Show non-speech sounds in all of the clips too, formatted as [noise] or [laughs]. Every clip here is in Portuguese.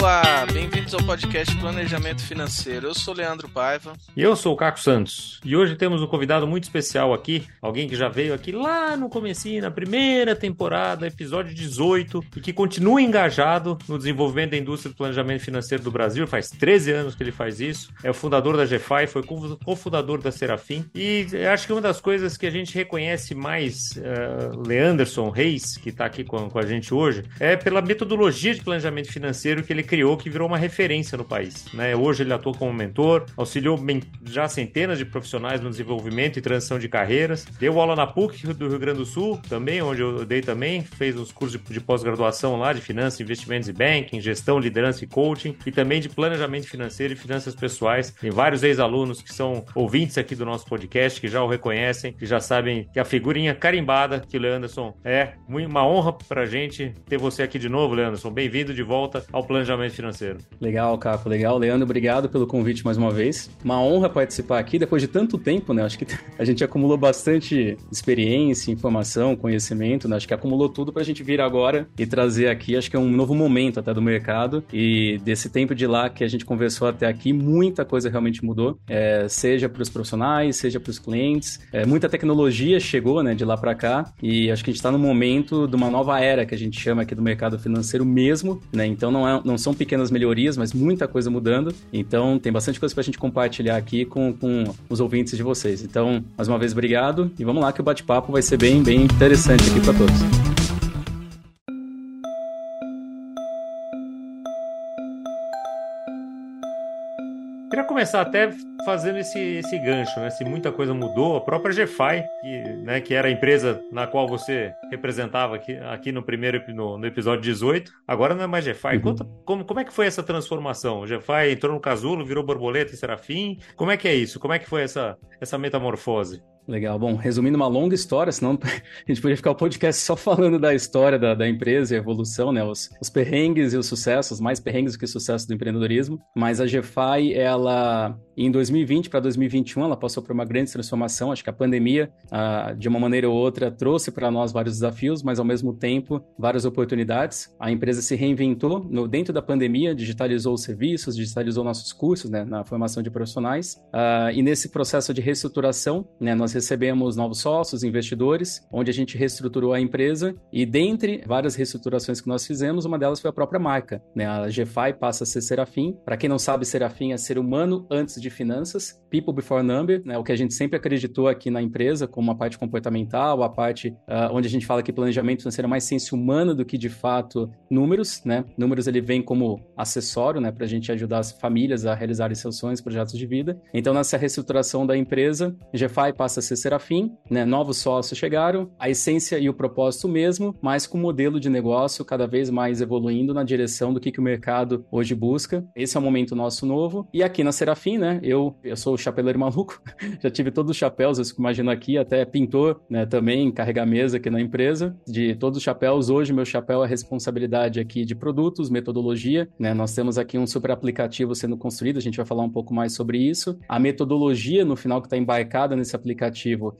Olá, bem-vindos ao podcast Planejamento Financeiro. Eu sou Leandro Paiva. E eu sou o Caco Santos. E hoje temos um convidado muito especial aqui, alguém que já veio aqui lá no comecinho, na primeira temporada, episódio 18, e que continua engajado no desenvolvimento da indústria do planejamento financeiro do Brasil. Faz 13 anos que ele faz isso. É o fundador da GFI, foi cofundador da Serafim. E acho que uma das coisas que a gente reconhece mais, uh, Leanderson Reis, que está aqui com, com a gente hoje, é pela metodologia de planejamento financeiro que ele criou, que virou uma referência no país. Né? Hoje ele atua como mentor, auxiliou já centenas de profissionais no desenvolvimento e transição de carreiras, deu aula na PUC do Rio Grande do Sul, também, onde eu dei também, fez os cursos de, de pós-graduação lá de finanças, investimentos e banking, gestão, liderança e coaching, e também de planejamento financeiro e finanças pessoais. Tem vários ex-alunos que são ouvintes aqui do nosso podcast, que já o reconhecem, que já sabem que a figurinha carimbada que o Leanderson é. Uma honra pra gente ter você aqui de novo, Leanderson. Bem-vindo de volta ao planejamento financeiro. Legal, Caco, legal. Leandro, obrigado pelo convite mais uma vez. Uma honra participar aqui depois de tanto tempo, né? Acho que [laughs] a gente acumulou bastante experiência, informação, conhecimento, né? Acho que acumulou tudo para a gente vir agora e trazer aqui, acho que é um novo momento até do mercado e desse tempo de lá que a gente conversou até aqui, muita coisa realmente mudou, é, seja para os profissionais, seja para os clientes. É, muita tecnologia chegou, né, de lá para cá e acho que a gente está no momento de uma nova era que a gente chama aqui do mercado financeiro mesmo, né? Então não, é, não são pequenas melhorias, mas muita coisa mudando. Então tem bastante coisa para a gente compartilhar aqui com, com os ouvintes de vocês. Então, mais uma vez, obrigado e vamos lá que o bate-papo vai ser bem, bem interessante aqui para todos. Começar até fazendo esse, esse gancho, né? Se muita coisa mudou, a própria GFI, que, né, que era a empresa na qual você representava aqui, aqui no primeiro no, no episódio 18, agora não é mais GFI. Uhum. Conta como, como é que foi essa transformação? O GFI entrou no casulo, virou borboleta e serafim. Como é que é isso? Como é que foi essa, essa metamorfose? Legal. Bom, resumindo uma longa história, senão [laughs] a gente poderia ficar o podcast só falando da história da, da empresa e a evolução, né? Os, os, perrengues e os sucessos, mais perrengues do que sucesso do empreendedorismo. Mas a GFI, ela, em 2020 para 2021, ela passou por uma grande transformação. Acho que a pandemia, ah, de uma maneira ou outra, trouxe para nós vários desafios, mas ao mesmo tempo, várias oportunidades. A empresa se reinventou no, dentro da pandemia, digitalizou os serviços, digitalizou nossos cursos, né? Na formação de profissionais. Ah, e nesse processo de reestruturação, né? Nós recebemos novos sócios, investidores, onde a gente reestruturou a empresa e dentre várias reestruturações que nós fizemos, uma delas foi a própria marca. Né? A GFI passa a ser Serafim. Para quem não sabe, Serafim é ser humano antes de finanças, people before number, né? o que a gente sempre acreditou aqui na empresa, como a parte comportamental, a parte uh, onde a gente fala que planejamento financeiro é mais ciência humana do que de fato números. Né? Números ele vem como acessório né? para a gente ajudar as famílias a realizarem seus sonhos, projetos de vida. Então, nessa reestruturação da empresa, GFI passa a ser Serafim, né? Novos sócios chegaram, a essência e o propósito mesmo, mas com o modelo de negócio cada vez mais evoluindo na direção do que, que o mercado hoje busca. Esse é o momento nosso novo. E aqui na Serafim, né? Eu, eu sou o chapeleiro maluco, [laughs] já tive todos os chapéus, eu imagino aqui, até pintor, né? Também carregar mesa aqui na empresa, de todos os chapéus. Hoje, meu chapéu é responsabilidade aqui de produtos, metodologia, né? Nós temos aqui um super aplicativo sendo construído, a gente vai falar um pouco mais sobre isso. A metodologia, no final, que está embarcada nesse aplicativo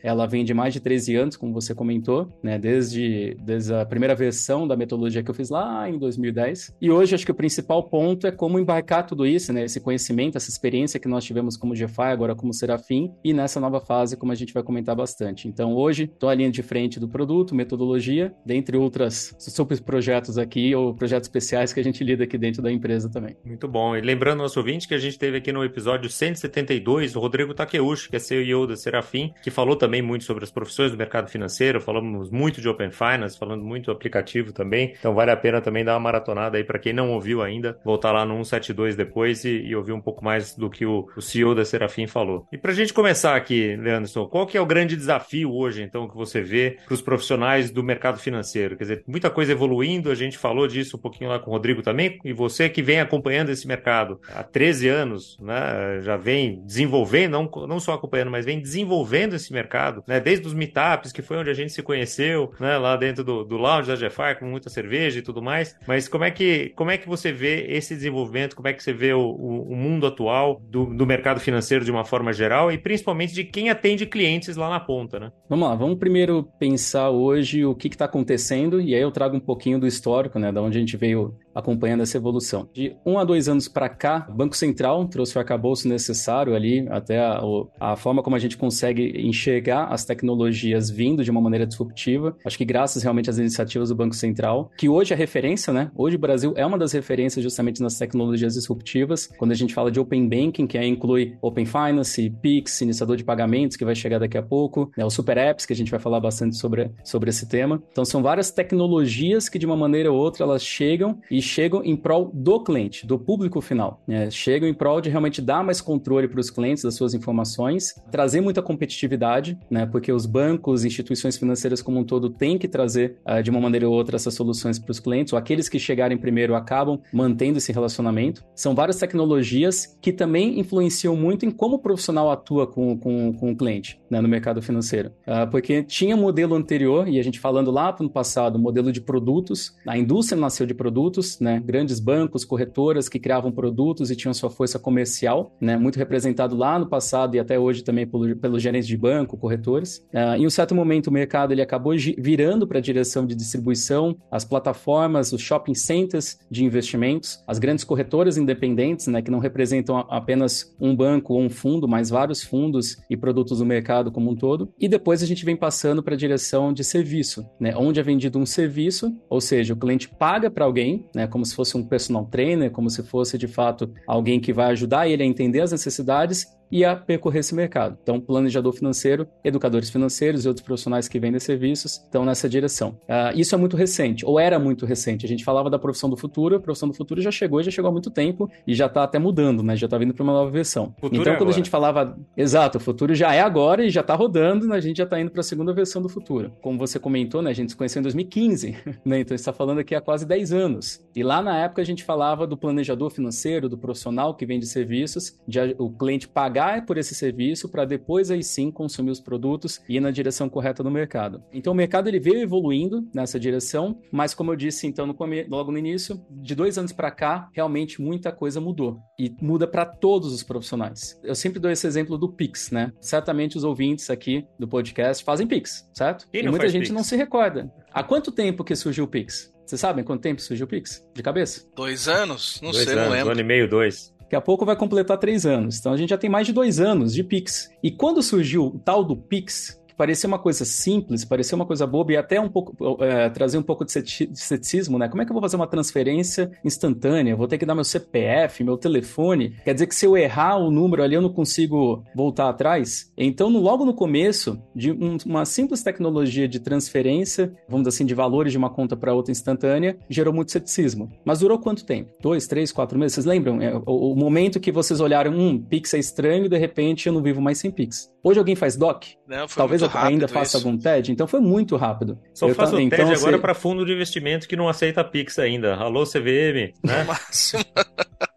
ela vem de mais de 13 anos, como você comentou, né? Desde, desde a primeira versão da metodologia que eu fiz lá em 2010. E hoje acho que o principal ponto é como embarcar tudo isso, né? Esse conhecimento, essa experiência que nós tivemos como GFI, agora como Serafim, e nessa nova fase, como a gente vai comentar bastante. Então, hoje, estou à linha de frente do produto, metodologia, dentre outras super projetos aqui, ou projetos especiais que a gente lida aqui dentro da empresa também. Muito bom. E lembrando nosso ouvinte que a gente teve aqui no episódio 172 o Rodrigo Takeuchi, que é CEO da Serafim, que falou também muito sobre as profissões do mercado financeiro, falamos muito de Open Finance, falando muito do aplicativo também. Então vale a pena também dar uma maratonada aí para quem não ouviu ainda, voltar lá no 172 depois e, e ouvir um pouco mais do que o, o CEO da Serafim falou. E para a gente começar aqui, Leandro, qual que é o grande desafio hoje, então, que você vê para os profissionais do mercado financeiro? Quer dizer, muita coisa evoluindo, a gente falou disso um pouquinho lá com o Rodrigo também, e você que vem acompanhando esse mercado há 13 anos, né, já vem desenvolvendo, não, não só acompanhando, mas vem desenvolvendo vendo esse mercado, né? Desde os meetups, que foi onde a gente se conheceu, né? Lá dentro do, do lounge da GFI, com muita cerveja e tudo mais. Mas como é que, como é que você vê esse desenvolvimento? Como é que você vê o, o, o mundo atual do, do mercado financeiro de uma forma geral e principalmente de quem atende clientes lá na ponta, né? Vamos lá, vamos primeiro pensar hoje o que está acontecendo e aí eu trago um pouquinho do histórico, né? Da onde a gente veio acompanhando essa evolução. De um a dois anos para cá, o Banco Central trouxe o arcabouço necessário ali, até a, a, forma como a gente consegue enxergar as tecnologias vindo de uma maneira disruptiva. Acho que graças realmente às iniciativas do Banco Central, que hoje é referência, né? Hoje o Brasil é uma das referências justamente nas tecnologias disruptivas. Quando a gente fala de Open Banking, que aí inclui Open Finance, Pix, iniciador de pagamentos, que vai chegar daqui a pouco, né? o Super Apps, que a gente vai falar bastante sobre, sobre esse tema. Então são várias tecnologias que de uma maneira ou outra elas chegam e chegam em prol do cliente, do público final. Né? Chegam em prol de realmente dar mais controle para os clientes das suas informações, trazer muita competitividade, né? porque os bancos, instituições financeiras como um todo têm que trazer uh, de uma maneira ou outra essas soluções para os clientes, ou aqueles que chegarem primeiro acabam mantendo esse relacionamento. São várias tecnologias que também influenciam muito em como o profissional atua com, com, com o cliente né? no mercado financeiro. Uh, porque tinha modelo anterior, e a gente falando lá no passado, modelo de produtos, a indústria nasceu de produtos, né? Grandes bancos, corretoras que criavam produtos e tinham sua força comercial, né? Muito representado lá no passado e até hoje também pelo, pelos gerentes de banco, corretores. Uh, em um certo momento o mercado ele acabou virando para a direção de distribuição, as plataformas, os shopping centers de investimentos, as grandes corretoras independentes, né? Que não representam apenas um banco ou um fundo, mas vários fundos e produtos no mercado como um todo. E depois a gente vem passando para a direção de serviço, né? Onde é vendido um serviço, ou seja, o cliente paga para alguém, né? Como se fosse um personal trainer, como se fosse de fato alguém que vai ajudar ele a entender as necessidades e a percorrer esse mercado. Então, planejador financeiro, educadores financeiros e outros profissionais que vendem serviços estão nessa direção. Uh, isso é muito recente, ou era muito recente. A gente falava da profissão do futuro, a profissão do futuro já chegou já chegou há muito tempo e já está até mudando, né? Já está vindo para uma nova versão. Futuro então, é quando agora. a gente falava, exato, o futuro já é agora e já está rodando, né? a gente já está indo para a segunda versão do futuro. Como você comentou, né? A gente se conheceu em 2015, [laughs] né? Então, está falando aqui há quase 10 anos. E lá na época a gente falava do planejador financeiro, do profissional que vende serviços, de o cliente pagar pagar por esse serviço para depois aí sim consumir os produtos e ir na direção correta do mercado. Então o mercado ele veio evoluindo nessa direção, mas como eu disse então no logo no início, de dois anos para cá realmente muita coisa mudou e muda para todos os profissionais. Eu sempre dou esse exemplo do Pix, né? Certamente os ouvintes aqui do podcast fazem Pix, certo? E, e muita gente Pix? não se recorda. Há quanto tempo que surgiu o Pix? Vocês sabem quanto tempo surgiu o Pix? De cabeça? Dois anos? Não dois sei, anos, não lembro. Um ano e meio, dois. Daqui a pouco vai completar três anos. Então a gente já tem mais de dois anos de Pix. E quando surgiu o tal do Pix, parecia uma coisa simples, parecia uma coisa boba e até um pouco é, trazer um pouco de ceticismo, né? Como é que eu vou fazer uma transferência instantânea? Vou ter que dar meu CPF, meu telefone. Quer dizer que se eu errar o número ali, eu não consigo voltar atrás? Então, no, logo no começo, de um, uma simples tecnologia de transferência, vamos dizer assim, de valores de uma conta para outra instantânea, gerou muito ceticismo. Mas durou quanto tempo? Dois, três, quatro meses? Vocês lembram? É, o, o momento que vocês olharam, um Pix é estranho e de repente eu não vivo mais sem Pix. Hoje alguém faz DOC? Não, Talvez ainda faça isso. algum TED, então foi muito rápido. Só Eu faço o também. TED Então, agora você- para fundo de investimento que não aceita Pix ainda. Alô, CVM, né? [laughs]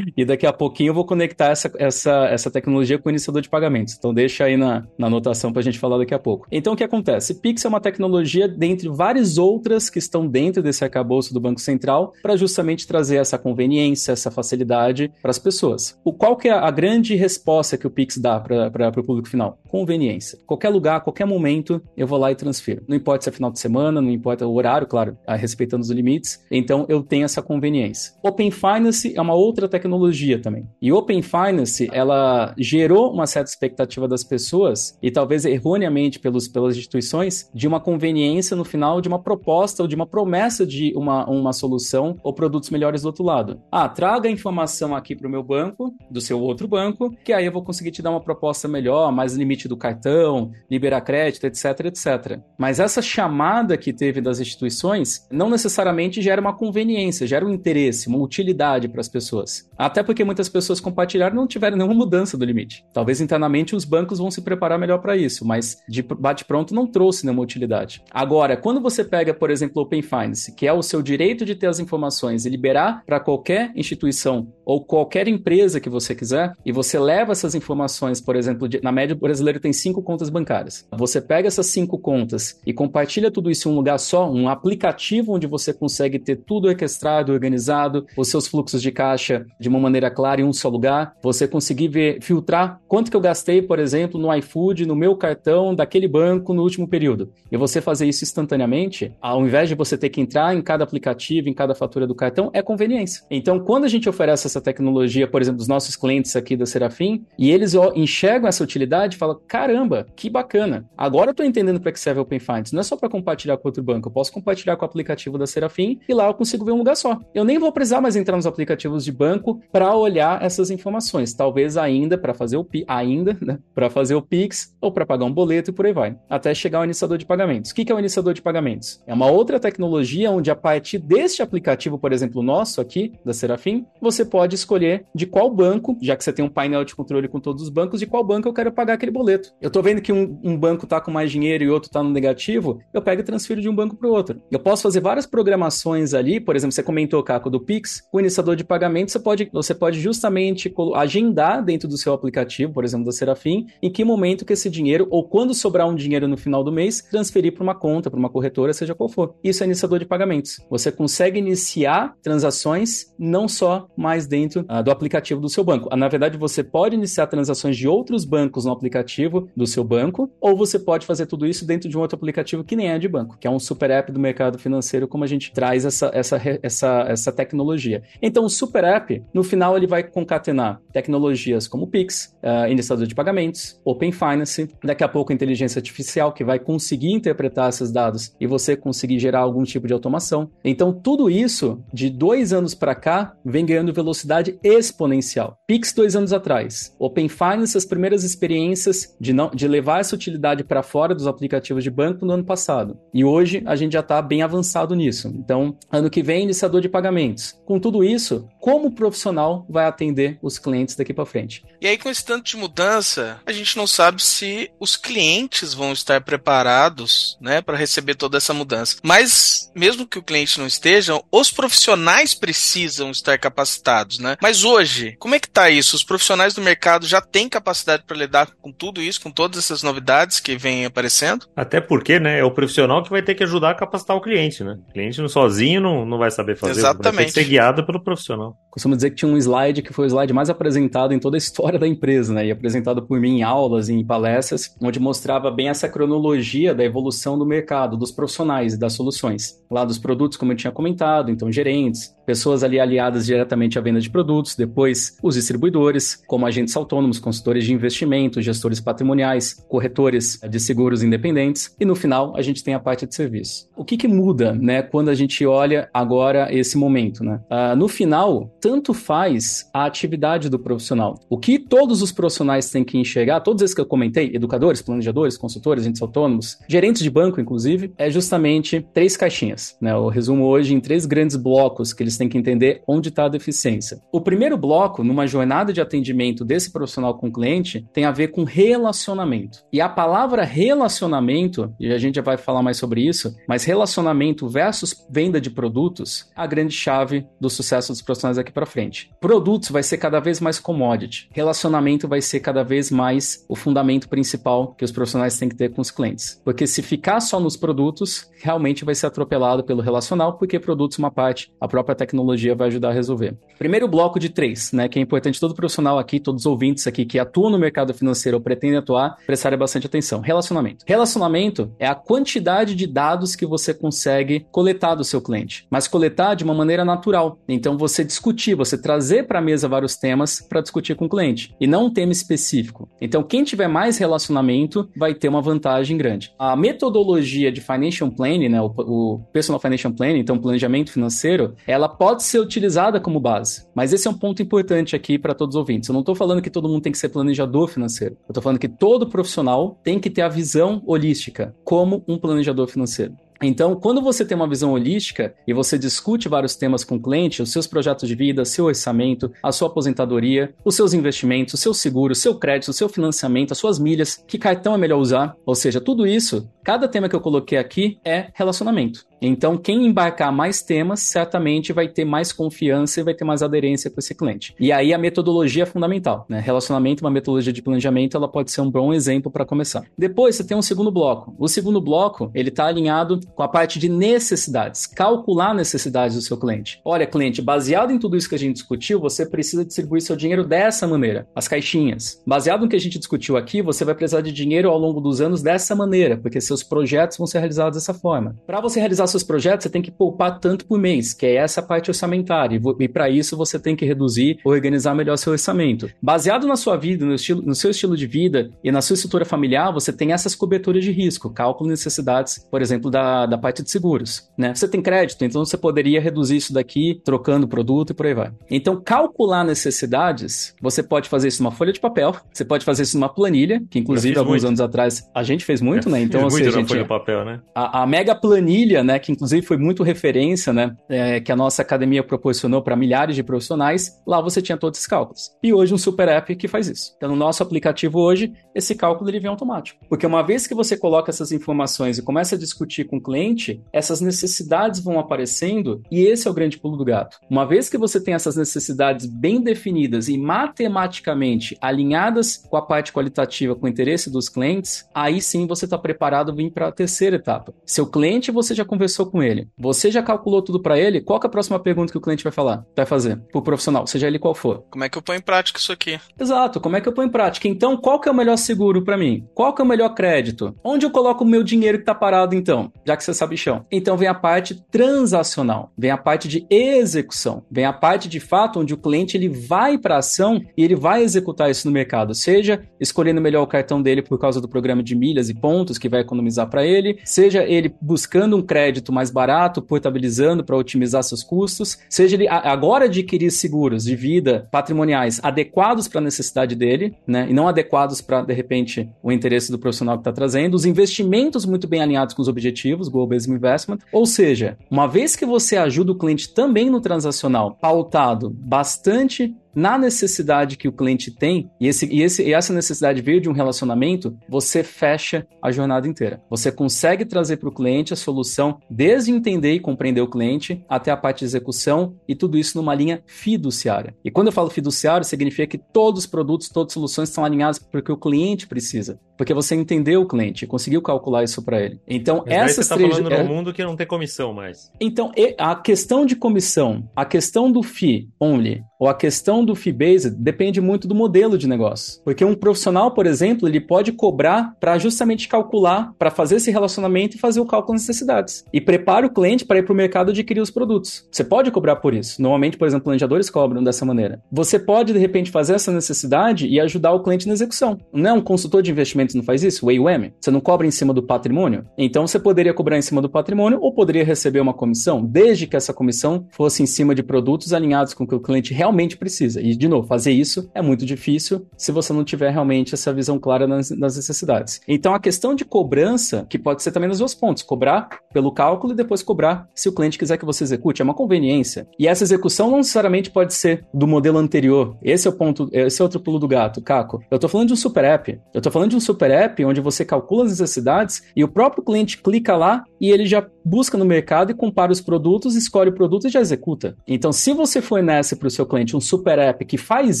E daqui a pouquinho eu vou conectar essa, essa, essa tecnologia com o iniciador de pagamentos. Então deixa aí na, na anotação para a gente falar daqui a pouco. Então o que acontece? Pix é uma tecnologia dentre várias outras que estão dentro desse arcabouço do Banco Central para justamente trazer essa conveniência, essa facilidade para as pessoas. O qual que é a grande resposta que o Pix dá para o público final? Conveniência. Qualquer lugar, qualquer momento, eu vou lá e transfiro. Não importa se é final de semana, não importa o horário, claro, respeitando os limites. Então eu tenho essa conveniência. Open Finance é uma outra tecnologia também. E Open Finance, ela gerou uma certa expectativa das pessoas, e talvez erroneamente pelos, pelas instituições, de uma conveniência no final de uma proposta ou de uma promessa de uma, uma solução ou produtos melhores do outro lado. Ah, traga a informação aqui para o meu banco, do seu outro banco, que aí eu vou conseguir te dar uma proposta melhor, mais limite do cartão, liberar crédito, etc, etc. Mas essa chamada que teve das instituições não necessariamente gera uma conveniência, gera um interesse, uma utilidade para as pessoas. Até porque muitas pessoas compartilharam não tiveram nenhuma mudança do limite. Talvez internamente os bancos vão se preparar melhor para isso, mas de bate-pronto não trouxe nenhuma utilidade. Agora, quando você pega, por exemplo, Open Finance, que é o seu direito de ter as informações e liberar para qualquer instituição ou qualquer empresa que você quiser, e você leva essas informações, por exemplo, de, na média o brasileiro tem cinco contas bancárias. Você pega essas cinco contas e compartilha tudo isso em um lugar só, um aplicativo onde você consegue ter tudo orquestrado, organizado, os seus fluxos de caixa de uma maneira clara em um só lugar, você conseguir ver, filtrar quanto que eu gastei, por exemplo, no iFood, no meu cartão daquele banco no último período. E você fazer isso instantaneamente, ao invés de você ter que entrar em cada aplicativo, em cada fatura do cartão, é conveniência. Então, quando a gente oferece essa tecnologia, por exemplo, dos nossos clientes aqui da Serafim, e eles enxergam essa utilidade, falam: caramba, que bacana. Agora eu estou entendendo para que serve o Open Finance. Não é só para compartilhar com outro banco, eu posso compartilhar com o aplicativo da Serafim e lá eu consigo ver um lugar só. Eu nem vou precisar mais entrar nos aplicativos de banco para olhar essas informações. Talvez ainda para fazer o ainda, né, para fazer o Pix ou para pagar um boleto e por aí vai, até chegar ao iniciador de pagamentos. O que é o iniciador de pagamentos? É uma outra tecnologia onde a partir deste aplicativo, por exemplo, nosso aqui da Serafim, você pode escolher de qual banco, já que você tem um painel de controle com todos os bancos, de qual banco eu quero pagar aquele boleto. Eu estou vendo que um, um banco está com mais dinheiro e outro está no negativo, eu pego e transfiro de um banco para o outro. Eu posso fazer várias programações ali, por exemplo, você comentou, Caco, do Pix, o iniciador de pagamento, você pode, você pode justamente agendar dentro do seu aplicativo, por exemplo, da Serafim, em que momento que esse dinheiro, ou quando sobrar um dinheiro no final do mês, transferir para uma conta, para uma corretora, seja qual for. Isso é iniciador de pagamentos. Você consegue iniciar transações não só mais dentro uh, do aplicativo do seu banco. Uh, na verdade, você pode iniciar transações de outros bancos no aplicativo do seu banco, ou você pode fazer tudo isso dentro de um outro aplicativo que nem é de banco, que é um super app do mercado financeiro, como a gente traz essa, essa, essa, essa tecnologia. Então, o super app, no final, ele vai concatenar tecnologias como Pix, uh, de pagamentos, Open Finance, daqui a pouco inteligência artificial, que vai conseguir interpretar esses dados e você conseguir gerar algum tipo de automação. Então, tudo isso, de dois anos para cá, vem ganhando velocidade exponencial. Pix dois anos atrás, Open Finance, as primeiras experiências de, não, de levar essa utilidade para fora dos aplicativos de banco no ano passado. E hoje a gente já está bem avançado nisso. Então, ano que vem, iniciador de pagamentos. Com tudo isso, como o profissional vai atender os clientes daqui para frente? E aí, com esse tanto de mudança, a gente não sabe se os clientes vão estar preparados né, para receber toda essa mudança. Mas, mesmo que o cliente não esteja, os profissionais precisam estar capacitados. Né? Mas hoje, como é que está isso? Os profissionais do mercado já têm capacidade para lidar com tudo isso, com todas essas novidades que vêm aparecendo? Até porque né, é o profissional que vai ter que ajudar a capacitar o cliente. Né? O cliente sozinho não, não vai saber fazer. Exatamente. Vai ter que ser guiado pelo profissional. Costumo dizer que tinha um slide que foi o slide mais apresentado em toda a história da empresa, né? E apresentado por mim em aulas, em palestras, onde mostrava bem essa cronologia da evolução do mercado, dos profissionais e das soluções. Lá dos produtos, como eu tinha comentado, então gerentes, pessoas ali aliadas diretamente à venda de produtos, depois os distribuidores, como agentes autônomos, consultores de investimento, gestores patrimoniais, corretores de seguros independentes, e no final a gente tem a parte de serviço. O que, que muda, né, quando a gente olha agora esse momento, né? Uh, no final, tanto faz a atividade do profissional. O que todos os profissionais têm que enxergar, todos esses que eu comentei, educadores, planejadores, consultores, agentes autônomos, gerentes de banco, inclusive, é justamente três caixinhas, né? Eu resumo hoje em três grandes blocos que eles têm que entender onde está a deficiência. O primeiro bloco, numa jornada de atendimento desse profissional com o cliente, tem a ver com relacionamento. E a palavra relacionamento, e a gente já vai falar mais sobre isso, mas relacionamento versus venda de produtos, a grande chave do sucesso dos profissionais aqui para frente. Produtos vai ser cada vez mais commodity. Relacionamento vai ser cada vez mais o fundamento principal que os profissionais têm que ter com os clientes. Porque se ficar só nos produtos, realmente vai ser atropelado pelo relacional, porque produtos uma parte, a própria tecnologia vai ajudar a resolver. Primeiro bloco de três, né, que é importante todo profissional aqui, todos os ouvintes aqui que atuam no mercado financeiro ou pretendem atuar, prestarem bastante atenção. Relacionamento. Relacionamento é a quantidade de dados que você consegue coletar do seu cliente, mas coletar de uma maneira natural. Então você discutir, você trazer para a mesa vários temas para discutir com o cliente e não um tema específico. Então quem tiver mais relacionamento vai ter uma vantagem grande. A metodologia de financial planning, né, o, o personal financial planning, então planejamento financeiro, ela pode ser utilizada como base. Mas esse é um ponto importante aqui para todos os ouvintes. Eu não estou falando que todo mundo tem que ser planejador financeiro. Eu estou falando que todo profissional tem que ter a visão holística como um planejador financeiro. Então, quando você tem uma visão holística e você discute vários temas com o cliente, os seus projetos de vida, seu orçamento, a sua aposentadoria, os seus investimentos, o seu seguro, o seu crédito, o seu financiamento, as suas milhas, que cartão é melhor usar, ou seja, tudo isso, cada tema que eu coloquei aqui é relacionamento. Então, quem embarcar mais temas, certamente vai ter mais confiança e vai ter mais aderência com esse cliente. E aí a metodologia é fundamental, né? Relacionamento, uma metodologia de planejamento, ela pode ser um bom exemplo para começar. Depois, você tem um segundo bloco. O segundo bloco, ele está alinhado com a parte de necessidades, calcular necessidades do seu cliente. Olha, cliente, baseado em tudo isso que a gente discutiu, você precisa distribuir seu dinheiro dessa maneira, as caixinhas. Baseado no que a gente discutiu aqui, você vai precisar de dinheiro ao longo dos anos dessa maneira, porque seus projetos vão ser realizados dessa forma. Para você realizar seus projetos, você tem que poupar tanto por mês, que é essa parte orçamentária. E, e para isso você tem que reduzir, organizar melhor seu orçamento. Baseado na sua vida, no, estilo, no seu estilo de vida e na sua estrutura familiar, você tem essas coberturas de risco, cálculo de necessidades, por exemplo, da, da parte de seguros. Né? Você tem crédito, então você poderia reduzir isso daqui trocando produto e por aí vai. Então, calcular necessidades, você pode fazer isso numa folha de papel, você pode fazer isso numa planilha, que inclusive alguns muito. anos atrás a gente fez muito, né? Então, fiz seja, muito folha de papel, né? A, a mega planilha, né, que inclusive foi muito referência, né, é, que a nossa academia proporcionou para milhares de profissionais, lá você tinha todos esses cálculos. E hoje um super app que faz isso. Então no nosso aplicativo hoje, esse cálculo ele vem automático. Porque uma vez que você coloca essas informações e começa a discutir com o cliente, essas necessidades vão aparecendo e esse é o grande pulo do gato. Uma vez que você tem essas necessidades bem definidas e matematicamente alinhadas com a parte qualitativa, com o interesse dos clientes, aí sim você está preparado vir para a terceira etapa. Seu cliente, você já conversou com ele, você já calculou tudo para ele, qual é a próxima pergunta que o cliente vai falar? Vai fazer pro profissional, seja ele qual for. Como é que eu ponho em prática isso aqui? Exato, como é que eu ponho em prática? Então, qual que é o melhor seguro para mim? Qual que é o melhor crédito? Onde eu coloco o meu dinheiro que tá parado então? Já que você sabe chão. Então vem a parte transacional, vem a parte de execução, vem a parte de fato onde o cliente ele vai para ação e ele vai executar isso no mercado, seja escolhendo melhor o cartão dele por causa do programa de milhas e pontos que vai economizar para ele, seja ele buscando um crédito mais barato, portabilizando para otimizar seus custos, seja ele agora adquirir seguros de vida patrimoniais adequados para a necessidade dele, né, e não adequados para de repente o interesse do profissional que está trazendo, os investimentos muito bem alinhados com os objetivos, Goal Based Investment, ou seja, uma vez que você ajuda o cliente também no transacional, pautado bastante na necessidade que o cliente tem, e, esse, e, esse, e essa necessidade veio de um relacionamento, você fecha a jornada inteira. Você consegue trazer para o cliente a solução desde entender e compreender o cliente até a parte de execução e tudo isso numa linha fiduciária. E quando eu falo fiduciário, significa que todos os produtos, todas as soluções estão alinhadas porque o cliente precisa. Porque você entendeu o cliente, conseguiu calcular isso para ele. Então, Mas essas você tá três. falando é... no mundo que não tem comissão mais. Então, a questão de comissão, a questão do FII only, ou a questão do fee-based depende muito do modelo de negócio. Porque um profissional, por exemplo, ele pode cobrar para justamente calcular, para fazer esse relacionamento e fazer o cálculo das necessidades. E prepara o cliente para ir para o mercado adquirir os produtos. Você pode cobrar por isso. Normalmente, por exemplo, planejadores cobram dessa maneira. Você pode, de repente, fazer essa necessidade e ajudar o cliente na execução. Não é um consultor de não faz isso? O AUM? Você não cobra em cima do patrimônio? Então, você poderia cobrar em cima do patrimônio ou poderia receber uma comissão, desde que essa comissão fosse em cima de produtos alinhados com o que o cliente realmente precisa. E, de novo, fazer isso é muito difícil se você não tiver realmente essa visão clara nas, nas necessidades. Então, a questão de cobrança, que pode ser também nos dois pontos, cobrar pelo cálculo e depois cobrar se o cliente quiser que você execute, é uma conveniência. E essa execução não necessariamente pode ser do modelo anterior. Esse é o ponto, esse é outro pulo do gato, Caco. Eu estou falando de um super app. Eu estou falando de um super app onde você calcula as necessidades e o próprio cliente clica lá e ele já busca no mercado e compara os produtos, escolhe o produto e já executa. Então, se você fornece para o seu cliente um super app que faz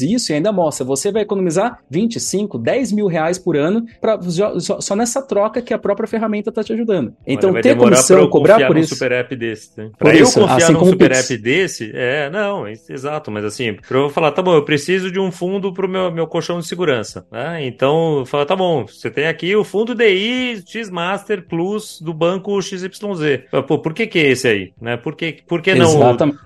isso e ainda mostra, você vai economizar 25, 10 mil reais por ano pra, só, só nessa troca que a própria ferramenta está te ajudando. Então, ter comissão, cobrar por isso. super app desse. Né? Para eu confiar assim num super app desse, é, não, é, exato, mas assim, para eu falar, tá bom, eu preciso de um fundo para o meu, meu colchão de segurança. Né? Então, fala, tá bom, você tem aqui o fundo DI X Master Plus do banco XYZ. Pô, por que que é esse aí? Né? Por que, por que não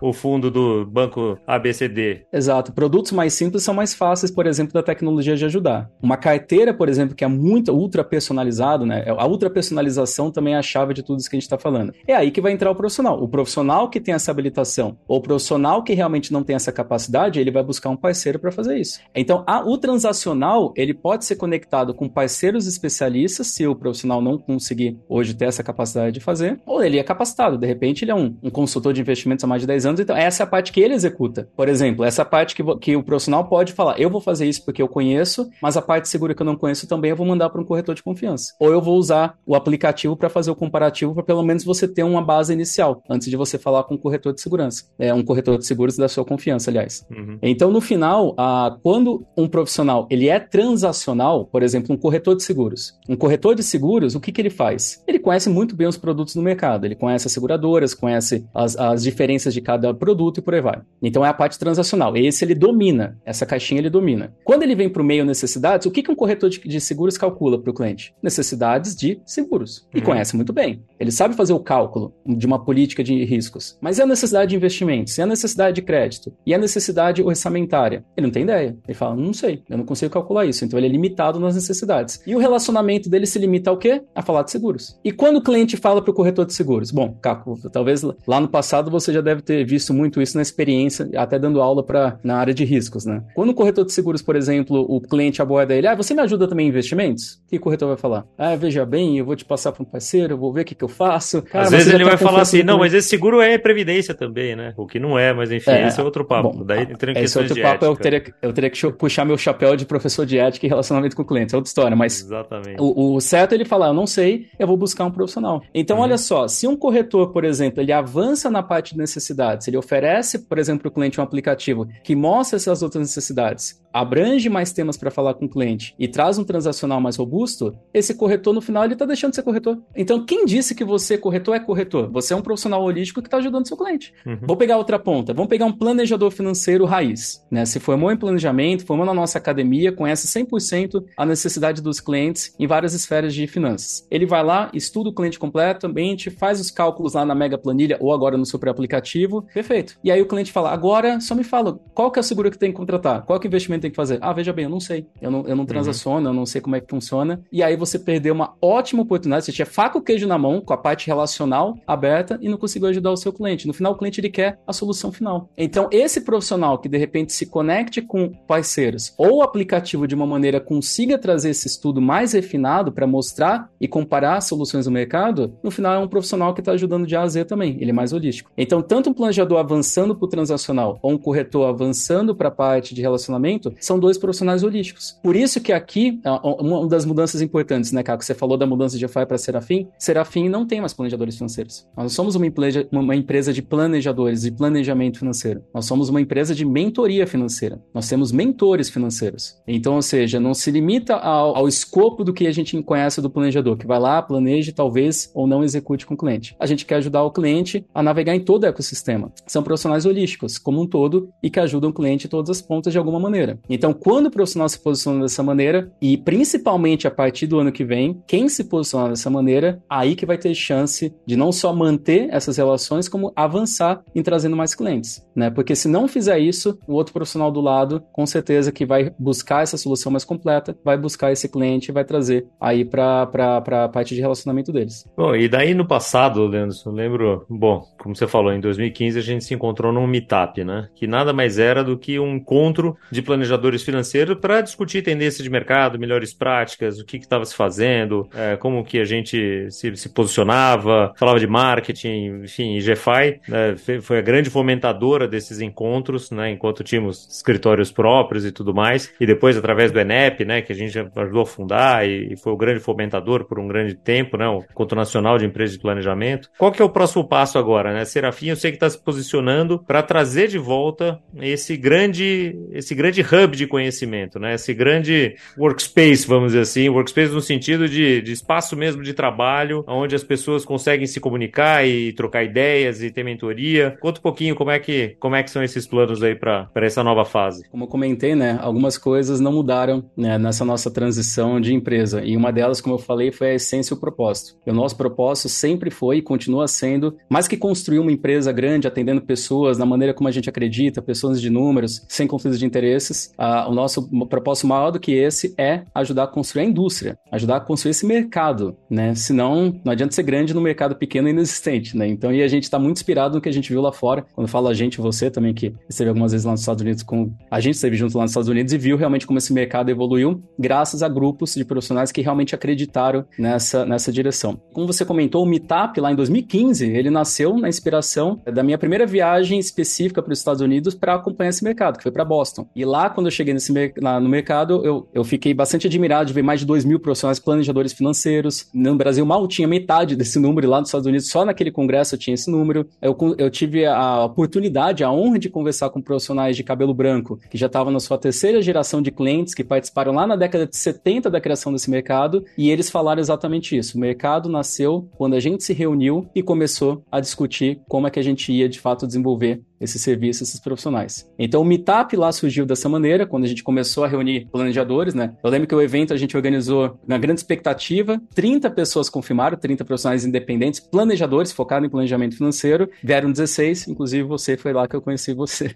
o, o, fundo do banco ABCD? Exato. Produtos mais simples são mais fáceis, por exemplo, da tecnologia de ajudar. Uma carteira, por exemplo, que é muito ultra personalizado, né? A ultra personalização também é a chave de tudo isso que a gente está falando. É aí que vai entrar o profissional. O profissional que tem essa habilitação, ou o profissional que realmente não tem essa capacidade, ele vai buscar um parceiro para fazer isso. Então, a, o transacional, ele pode ser conectado com parceiros especialistas, se o profissional não conseguir hoje ter essa capacidade de fazer, ou ele é capacitado, de repente ele é um, um consultor de investimentos há mais de 10 anos, então essa é a parte que ele executa. Por exemplo, essa parte que, que o profissional pode falar, eu vou fazer isso porque eu conheço, mas a parte segura que eu não conheço também eu vou mandar para um corretor de confiança. Ou eu vou usar o aplicativo para fazer o comparativo, para pelo menos você ter uma base inicial, antes de você falar com um corretor de segurança. É um corretor de seguros da sua confiança, aliás. Uhum. Então, no final, a, quando um profissional ele é transacional, por exemplo, um corretor de seguros. Um corretor de seguros, o que, que ele faz? Ele conhece muito bem os produtos no mercado, ele conhece as seguradoras, conhece as, as diferenças de cada produto e por aí vai. Então é a parte transacional. Esse ele domina, essa caixinha ele domina. Quando ele vem para o meio necessidades, o que, que um corretor de, de seguros calcula para o cliente? Necessidades de seguros. E uhum. conhece muito bem. Ele sabe fazer o cálculo de uma política de riscos. Mas e a necessidade de investimentos? E a necessidade de crédito? E a necessidade orçamentária? Ele não tem ideia. Ele fala, não sei, eu não consigo calcular isso. Então ele é limitado nas necessidades. E o relacionamento dele se limita ao quê? A falar de seguros. E quando o cliente fala para o corretor de seguros? Bom, Caco, talvez lá no passado você já deve ter visto muito isso na experiência, até dando aula para na área de riscos, né? Quando o corretor de seguros, por exemplo, o cliente aborda ele, ah, você me ajuda também em investimentos? O que o corretor vai falar? Ah, veja bem, eu vou te passar para um parceiro, eu vou ver o que, que eu faço. Cara, Às vezes ele vai falar assim, não, mas esse seguro é previdência também, né? O que não é, mas enfim, é, esse é outro papo. Bom, Daí esse outro papo eu teria, eu teria que puxar meu chapéu de professor de ética e relacionamento com o cliente, é outra história, mas Exatamente. O, o certo é ele falar, eu não sei, eu vou buscar um profissional. Então, uhum. olha só, se um corretor, por exemplo, ele avança na parte de necessidades, ele oferece, por exemplo, para o cliente um aplicativo que mostra essas outras necessidades, abrange mais temas para falar com o cliente e traz um transacional mais robusto, esse corretor no final ele está deixando de ser corretor. Então, quem disse que você corretor é corretor? Você é um profissional holístico que está ajudando seu cliente. Uhum. Vou pegar outra ponta. Vamos pegar um planejador financeiro raiz, né? Se formou em planejamento, formou na nossa academia, conhece 100% a necessidade dos clientes em várias esferas de finanças. Ele vai lá, estuda o cliente completamente, faz os cálculos lá na mega planilha ou agora no super aplicativo. Perfeito. E aí o cliente fala: "Agora só me fala, qual que é o seguro que tem que contratar? Qual que é o investimento tem que fazer? Ah, veja bem, eu não sei. Eu não, eu não uhum. transaciono, uhum. eu não sei como é que funciona. E aí você perdeu uma ótima oportunidade. Você tinha faca o queijo na mão, com a parte relacional aberta e não conseguiu ajudar o seu cliente. No final, o cliente ele quer a solução final. Então, esse profissional que de repente se conecte com parceiros ou o aplicativo de uma maneira consiga trazer esse estudo mais refinado para mostrar e comparar soluções no mercado, no final é um profissional que está ajudando de A a Z também. Ele é mais holístico. Então, tanto um planejador avançando para o transacional ou um corretor avançando para a parte de relacionamento, são dois profissionais holísticos. Por isso que aqui, é, uma das mudanças importantes, né, Caco? Você falou da mudança de FI para Serafim. Serafim não tem mais planejadores financeiros. Nós não somos uma, uma empresa de planejadores, de planejamento financeiro. Nós somos uma empresa de mentoria financeira. Nós temos mentores financeiros. Então, ou seja, não se limita ao, ao escopo do que a gente conhece do planejador, que vai lá, planeje, talvez ou não execute com o cliente. A gente quer ajudar o cliente a navegar em todo o ecossistema. São profissionais holísticos, como um todo, e que ajudam o cliente em todas as pontas de alguma maneira. Então, quando o profissional se posiciona dessa maneira, e principalmente a partir do ano que vem, quem se posicionar dessa maneira, aí que vai ter chance de não só manter essas relações, como avançar em trazendo mais clientes, né? Porque se não fizer isso, o outro profissional do lado, com certeza que vai buscar essa solução mais completa, vai buscar esse cliente e vai trazer aí para a parte de relacionamento deles. Bom, e daí no passado, Leandro, eu lembro, bom, como você falou, em 2015 a gente se encontrou num meetup, né? Que nada mais era do que um encontro de planejadores financeiros para discutir tendências de mercado, melhores práticas, o que estava se fazendo, é, como que a gente se, se, posicionava, falava de marketing, enfim, e GFI né, foi a grande fomentadora desses encontros, né, enquanto tínhamos escritórios próprios e tudo mais, e depois através do ENEP, né, que a gente ajudou a fundar e, e foi o grande fomentador por um grande tempo, né, o Encontro Nacional de Empresas de Planejamento. Qual que é o próximo passo agora, né? Serafim, eu sei que está se posicionando para trazer de volta esse grande, esse grande hub de conhecimento, né? Esse grande workspace, vamos dizer assim, workspace no sentido de, de espaço mesmo de trabalho, onde as pessoas conseguem se comunicar e trocar ideias e ter mentoria. Conta um pouquinho como é que, como é que são esses planos aí para essa nova fase. Como eu comentei, né? Algumas coisas não mudaram né, nessa nossa transição de empresa. E uma delas, como eu falei, foi a essência e o propósito. E o nosso propósito sempre foi e continua sendo mais que construir uma empresa grande atendendo pessoas da maneira como a gente acredita, pessoas de números, sem conflitos de interesses, uh, o nosso propósito maior do que esse é ajudar a construir a indústria, ajudar a construir esse mercado, né? Senão, não adianta ser grande no mercado pequeno e inexistente, né? Então, e a gente está muito inspirado no que a gente viu lá fora. Quando fala a gente, você também, que esteve algumas vezes lá nos Estados Unidos com... A gente esteve junto lá nos Estados Unidos e viu realmente como esse mercado evoluiu graças a grupos de profissionais que realmente acreditaram nessa, nessa direção. Como você comentou, o Meetup lá em 2015, ele nasceu na inspiração da minha primeira viagem específica para os Estados Unidos para acompanhar esse mercado, que foi para Boston. E lá, quando eu cheguei nesse, lá no mercado, eu, eu fiquei bastante admirado de ver mais de 2 mil profissionais planejadores financeiros. No Brasil, mal tinha metade [laughs] desse número, lá nos Estados Unidos, só naquele congresso eu tinha esse número. Eu, eu tive a oportunidade, a honra de conversar com profissionais de cabelo branco, que já estavam na sua terceira geração de clientes, que participaram lá na década de 70 da criação desse mercado, e eles falaram exatamente isso. O mercado nasceu quando a gente se reuniu e começou a discutir como é que a gente ia de fato desenvolver esse serviço, esses profissionais. Então o Meetup lá surgiu dessa maneira, quando a gente começou a reunir planejadores, né? Eu lembro que o evento a gente organizou na grande expectativa, 30 pessoas confirmaram, 30 profissionais independentes, planejadores focados em planejamento financeiro, vieram 16, inclusive você foi lá que eu conheci você.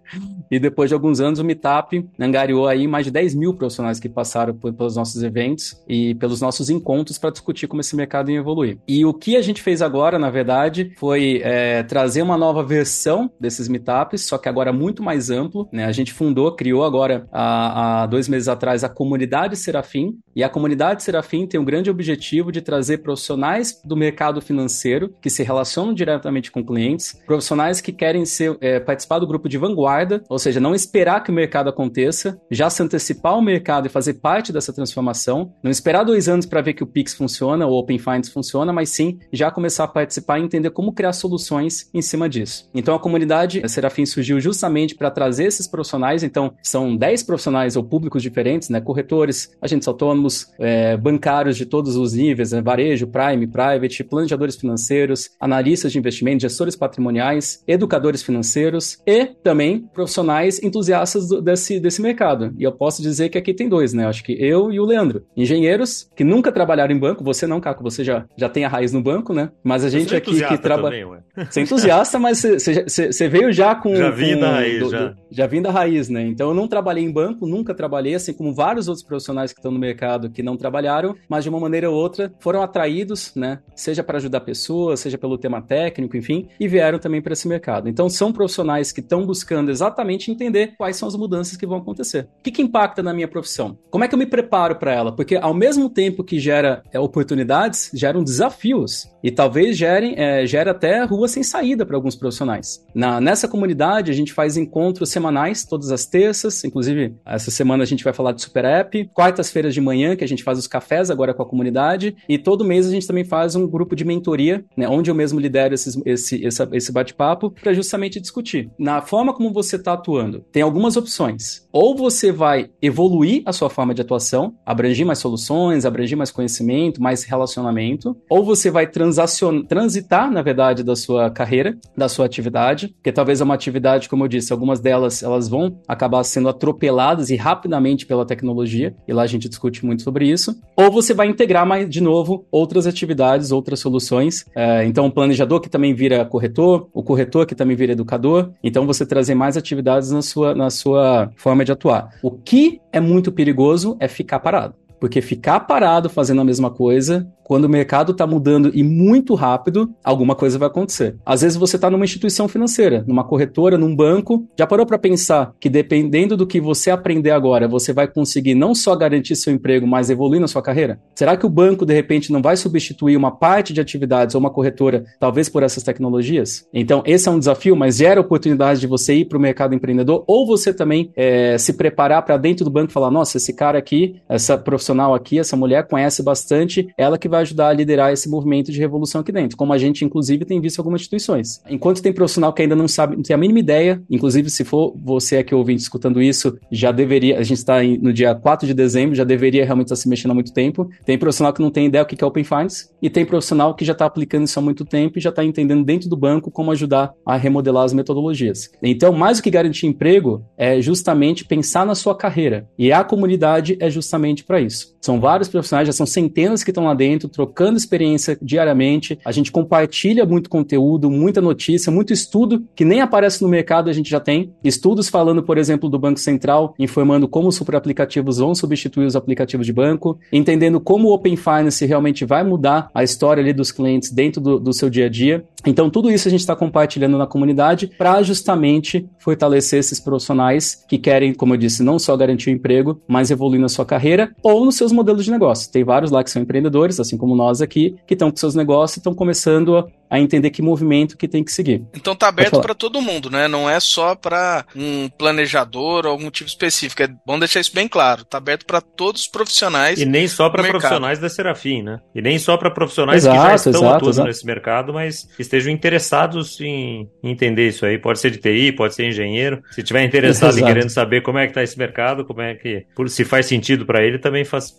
E depois de alguns anos o Meetup angariou aí mais de 10 mil profissionais que passaram pelos nossos eventos e pelos nossos encontros para discutir como esse mercado ia evoluir. E o que a gente fez agora, na verdade, foi é, trazer uma nova versão desses Meetups startups, só que agora muito mais amplo. Né? A gente fundou, criou agora, há, há dois meses atrás, a comunidade Serafim. E a comunidade Serafim tem um grande objetivo de trazer profissionais do mercado financeiro que se relacionam diretamente com clientes, profissionais que querem ser, é, participar do grupo de vanguarda, ou seja, não esperar que o mercado aconteça, já se antecipar ao mercado e fazer parte dessa transformação, não esperar dois anos para ver que o Pix funciona ou o Open Finance funciona, mas sim já começar a participar e entender como criar soluções em cima disso. Então a comunidade Serafim surgiu justamente para trazer esses profissionais, então são 10 profissionais ou públicos diferentes, né? Corretores, agentes autônomos, é, bancários de todos os níveis, né? varejo, prime, private, planejadores financeiros, analistas de investimento, gestores patrimoniais, educadores financeiros e também profissionais entusiastas do, desse, desse mercado. E eu posso dizer que aqui tem dois, né? Acho que eu e o Leandro. Engenheiros que nunca trabalharam em banco, você não, Caco, você já, já tem a raiz no banco, né? Mas a gente é aqui que trabalha. Você é entusiasta, mas você veio já com. Já com, da raiz, do, já. Do, já vim da raiz, né? Então eu não trabalhei em banco, nunca trabalhei, assim como vários outros profissionais que estão no mercado que não trabalharam, mas de uma maneira ou outra foram atraídos, né? Seja para ajudar pessoas, seja pelo tema técnico, enfim, e vieram também para esse mercado. Então são profissionais que estão buscando exatamente entender quais são as mudanças que vão acontecer. O que, que impacta na minha profissão? Como é que eu me preparo para ela? Porque ao mesmo tempo que gera é, oportunidades, geram desafios e talvez gerem, é, gere até rua sem saída para alguns profissionais. Na, nessa comunidade, a gente faz encontros semanais, todas as terças, inclusive essa semana a gente vai falar de Super App, quartas-feiras de manhã, que a gente faz os cafés agora com a comunidade, e todo mês a gente também faz um grupo de mentoria, né, onde eu mesmo lidero esses, esse, esse, bate-papo, para justamente discutir. Na forma como você está atuando, tem algumas opções. Ou você vai evoluir a sua forma de atuação, abranger mais soluções, abranger mais conhecimento, mais relacionamento, ou você vai transitar, na verdade, da sua carreira, da sua atividade, porque talvez é uma atividade, como eu disse, algumas delas elas vão acabar sendo atropeladas e rapidamente pela tecnologia, e lá a gente discute muito sobre isso, ou você vai integrar mais, de novo, outras atividades, outras soluções. É, então, o planejador que também vira corretor, o corretor que também vira educador, então você trazer mais atividades na sua, na sua forma de atuar. O que é muito perigoso é ficar parado. Porque ficar parado fazendo a mesma coisa quando o mercado está mudando e muito rápido, alguma coisa vai acontecer. Às vezes você está numa instituição financeira, numa corretora, num banco, já parou para pensar que dependendo do que você aprender agora, você vai conseguir não só garantir seu emprego, mas evoluir na sua carreira? Será que o banco de repente não vai substituir uma parte de atividades ou uma corretora, talvez por essas tecnologias? Então esse é um desafio, mas gera oportunidade de você ir para o mercado empreendedor ou você também é, se preparar para dentro do banco falar, nossa, esse cara aqui, essa profissional aqui, essa mulher conhece bastante, ela que vai vai ajudar a liderar esse movimento de revolução aqui dentro, como a gente, inclusive, tem visto algumas instituições. Enquanto tem profissional que ainda não sabe, não tem a mínima ideia, inclusive, se for você aqui ouvinte escutando isso, já deveria, a gente está no dia 4 de dezembro, já deveria realmente estar se mexendo há muito tempo. Tem profissional que não tem ideia do que é Open Finance, e tem profissional que já está aplicando isso há muito tempo e já está entendendo dentro do banco como ajudar a remodelar as metodologias. Então, mais do que garantir emprego, é justamente pensar na sua carreira. E a comunidade é justamente para isso. São vários profissionais, já são centenas que estão lá dentro, trocando experiência diariamente. A gente compartilha muito conteúdo, muita notícia, muito estudo que nem aparece no mercado, a gente já tem. Estudos falando, por exemplo, do Banco Central, informando como os superaplicativos vão substituir os aplicativos de banco, entendendo como o Open Finance realmente vai mudar a história ali dos clientes dentro do, do seu dia a dia. Então, tudo isso a gente está compartilhando na comunidade para justamente fortalecer esses profissionais que querem, como eu disse, não só garantir o emprego, mas evoluir na sua carreira ou nos seus modelos de negócio. Tem vários lá que são empreendedores, assim como nós aqui, que estão com seus negócios e estão começando a entender que movimento que tem que seguir. Então tá aberto para todo mundo, né? Não é só para um planejador ou algum tipo específico. É bom deixar isso bem claro. Tá aberto para todos os profissionais. E nem só para profissionais da Serafim, né? E nem só para profissionais exato, que já estão exato, atuando exato. nesse mercado, mas estejam interessados em entender isso aí. Pode ser de TI, pode ser engenheiro. Se tiver interessado em querendo saber como é que tá esse mercado, como é que se faz sentido para ele, também faz,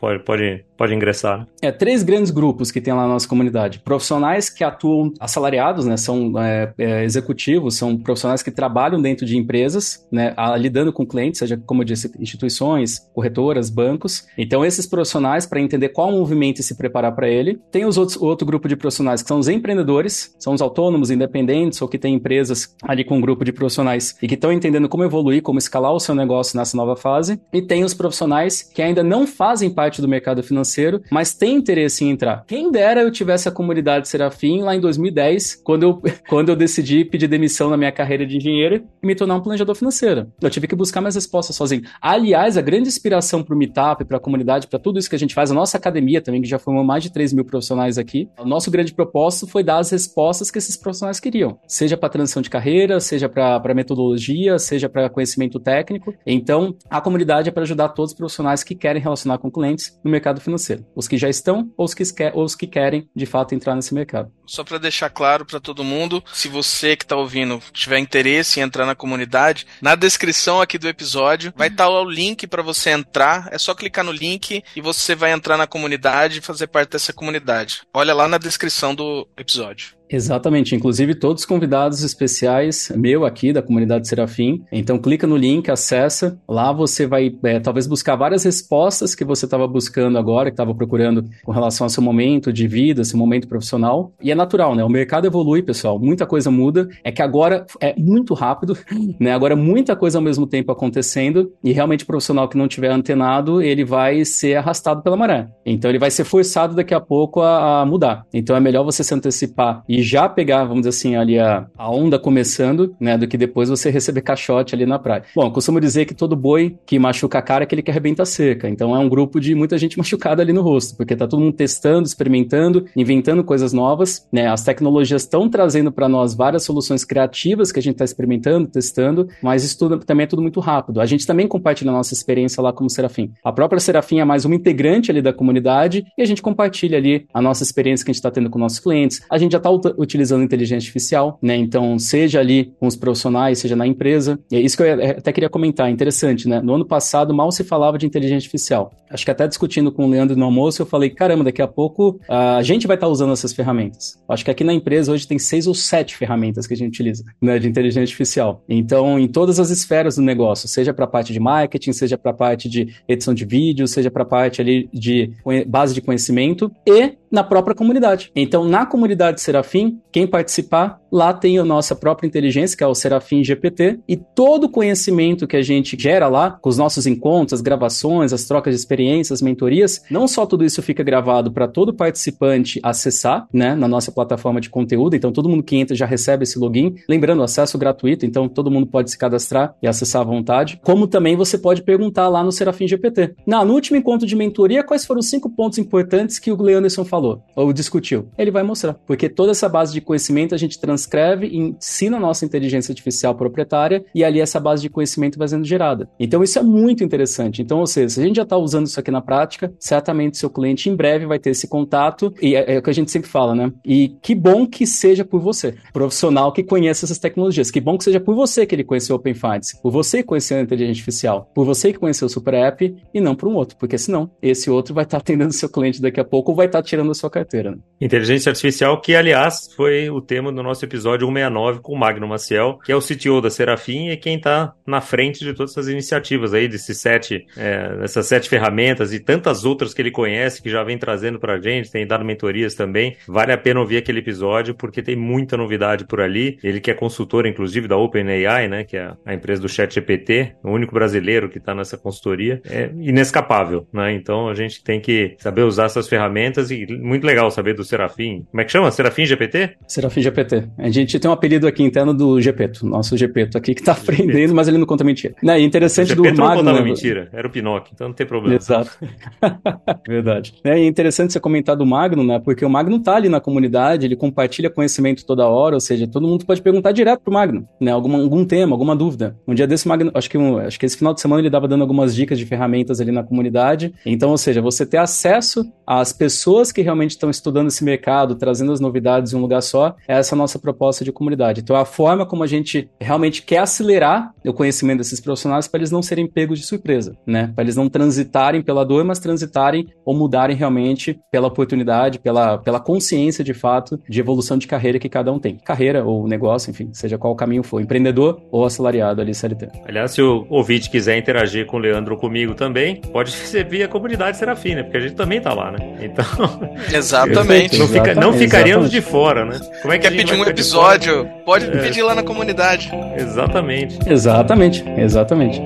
pode, pode, pode ingressar. Né? É três grandes grupos que tem lá na nossa comunidade: profissionais que atuam assalariados, né, são é, é, executivos, são profissionais que trabalham dentro de empresas, né, a, lidando com clientes, seja, como eu disse, instituições, corretoras, bancos. Então, esses profissionais, para entender qual movimento e se preparar para ele. Tem os outros, outro grupo de profissionais que são os empreendedores, são os autônomos, independentes, ou que têm empresas ali com um grupo de profissionais e que estão entendendo como evoluir, como escalar o seu negócio nessa nova fase. E tem os profissionais que ainda não fazem parte do mercado financeiro, mas têm interesse em entrar. Quem dera eu tivesse a comunidade Serafim lá em 2010, quando eu, [laughs] quando eu decidi pedir demissão na minha carreira de engenheiro e me tornar um planejador financeiro. Eu tive que buscar minhas respostas sozinho. Aliás, a grande inspiração para o Meetup, para a comunidade, para tudo isso que a gente faz, a nossa academia também, que já formou mais de 3 mil profissionais aqui, o nosso grande propósito foi dar as respostas que esses profissionais queriam. Seja para transição de carreira, seja para metodologia, seja para conhecimento técnico. Então, a comunidade é para ajudar todos os profissionais que querem relacionar com clientes no mercado financeiro. Os que já estão ou os que, ou os que querem, de fato, entrar nesse mercado. Só para deixar claro para todo mundo, se você que está ouvindo tiver interesse em entrar na comunidade, na descrição aqui do episódio vai estar tá o link para você entrar. É só clicar no link e você vai entrar na comunidade e fazer parte dessa comunidade. Olha lá na descrição do episódio. Exatamente, inclusive todos os convidados especiais, meu aqui da comunidade Serafim. Então clica no link, acessa. Lá você vai é, talvez buscar várias respostas que você estava buscando agora, que estava procurando com relação ao seu momento de vida, seu momento profissional. E é natural, né? O mercado evolui, pessoal. Muita coisa muda. É que agora é muito rápido, [laughs] né? Agora muita coisa ao mesmo tempo acontecendo e realmente o profissional que não tiver antenado, ele vai ser arrastado pela maré. Então ele vai ser forçado daqui a pouco a, a mudar. Então é melhor você se antecipar e e já pegar, vamos dizer assim, ali a, a onda começando, né, do que depois você receber caixote ali na praia. Bom, costumo dizer que todo boi que machuca a cara é aquele que arrebenta seca. Então é um grupo de muita gente [laughs] machucada ali no rosto, porque tá todo mundo testando, experimentando, inventando coisas novas, né? As tecnologias estão trazendo para nós várias soluções criativas que a gente está experimentando, testando, mas isso tudo, também é tudo muito rápido. A gente também compartilha a nossa experiência lá como Serafim. A própria Serafim é mais uma integrante ali da comunidade e a gente compartilha ali a nossa experiência que a gente está tendo com nossos clientes. A gente já está utilizando inteligência artificial, né? Então, seja ali com os profissionais, seja na empresa. E é isso que eu até queria comentar, interessante, né? No ano passado, mal se falava de inteligência artificial. Acho que até discutindo com o Leandro no almoço, eu falei, caramba, daqui a pouco a gente vai estar tá usando essas ferramentas. Acho que aqui na empresa hoje tem seis ou sete ferramentas que a gente utiliza, né, de inteligência artificial. Então, em todas as esferas do negócio, seja para a parte de marketing, seja para a parte de edição de vídeo, seja para a parte ali de base de conhecimento e na própria comunidade. Então, na comunidade Serafim, quem participar, lá tem a nossa própria inteligência, que é o Serafim GPT, e todo o conhecimento que a gente gera lá, com os nossos encontros, as gravações, as trocas de experiências, mentorias, não só tudo isso fica gravado para todo participante acessar, né, na nossa plataforma de conteúdo, então todo mundo que entra já recebe esse login, lembrando, acesso gratuito, então todo mundo pode se cadastrar e acessar à vontade, como também você pode perguntar lá no Serafim GPT. Na, no último encontro de mentoria, quais foram os cinco pontos importantes que o Leanderson falou ou discutiu? Ele vai mostrar, porque toda essa base de conhecimento a gente transcreve e ensina a nossa inteligência artificial proprietária e ali essa base de conhecimento vai sendo gerada. Então isso é muito interessante. Então, ou seja, se a gente já está usando isso aqui na prática, certamente seu cliente em breve vai ter esse contato e é, é o que a gente sempre fala, né? E que bom que seja por você, profissional que conhece essas tecnologias. Que bom que seja por você que ele conheceu o Open Finance, por você que conheceu a inteligência artificial, por você que conheceu o Super App e não por um outro, porque senão esse outro vai estar tá atendendo seu cliente daqui a pouco ou vai estar tá tirando sua carteira. Né? Inteligência artificial, que aliás foi o tema do nosso episódio 169 com o Magno Maciel, que é o CTO da Serafim e quem está na frente de todas essas iniciativas aí, desses sete, é, dessas sete ferramentas e tantas outras que ele conhece, que já vem trazendo para a gente, tem dado mentorias também. Vale a pena ouvir aquele episódio, porque tem muita novidade por ali. Ele que é consultor, inclusive, da OpenAI, né, que é a empresa do ChatGPT, o único brasileiro que está nessa consultoria, é inescapável, né? Então a gente tem que saber usar essas ferramentas e muito legal saber do Serafim. Como é que chama? Serafim GPT? Serafim GPT. A gente tem um apelido aqui interno do Gepeto, nosso Gepeto aqui que tá aprendendo, mas ele não conta mentira. Né, interessante do Magno... não contava né? mentira, era o Pinóquio, então não tem problema. Exato. [laughs] Verdade. É interessante você comentar do Magno, né, porque o Magno tá ali na comunidade, ele compartilha conhecimento toda hora, ou seja, todo mundo pode perguntar direto pro Magno, né, algum, algum tema, alguma dúvida. Um dia desse Magno, acho que, um, acho que esse final de semana ele dava dando algumas dicas de ferramentas ali na comunidade. Então, ou seja, você ter acesso às pessoas que realmente estão estudando esse mercado, trazendo as novidades em um lugar só, é essa a nossa proposta de comunidade. Então, a forma como a gente realmente quer acelerar o conhecimento desses profissionais para eles não serem pegos de surpresa, né? Para eles não transitarem pela dor, mas transitarem ou mudarem realmente pela oportunidade, pela, pela consciência de fato de evolução de carreira que cada um tem. Carreira ou negócio, enfim, seja qual o caminho for, empreendedor ou assalariado ali CLT. Aliás, se o ouvinte quiser interagir com o Leandro ou comigo também, pode ser via comunidade Serafina, porque a gente também tá lá, né? Então. [laughs] Exatamente. [laughs] não, fica, não ficaríamos de fora, né? Como é que Quer pedir um episódio? Pode é. pedir lá na comunidade. Exatamente. Exatamente, exatamente.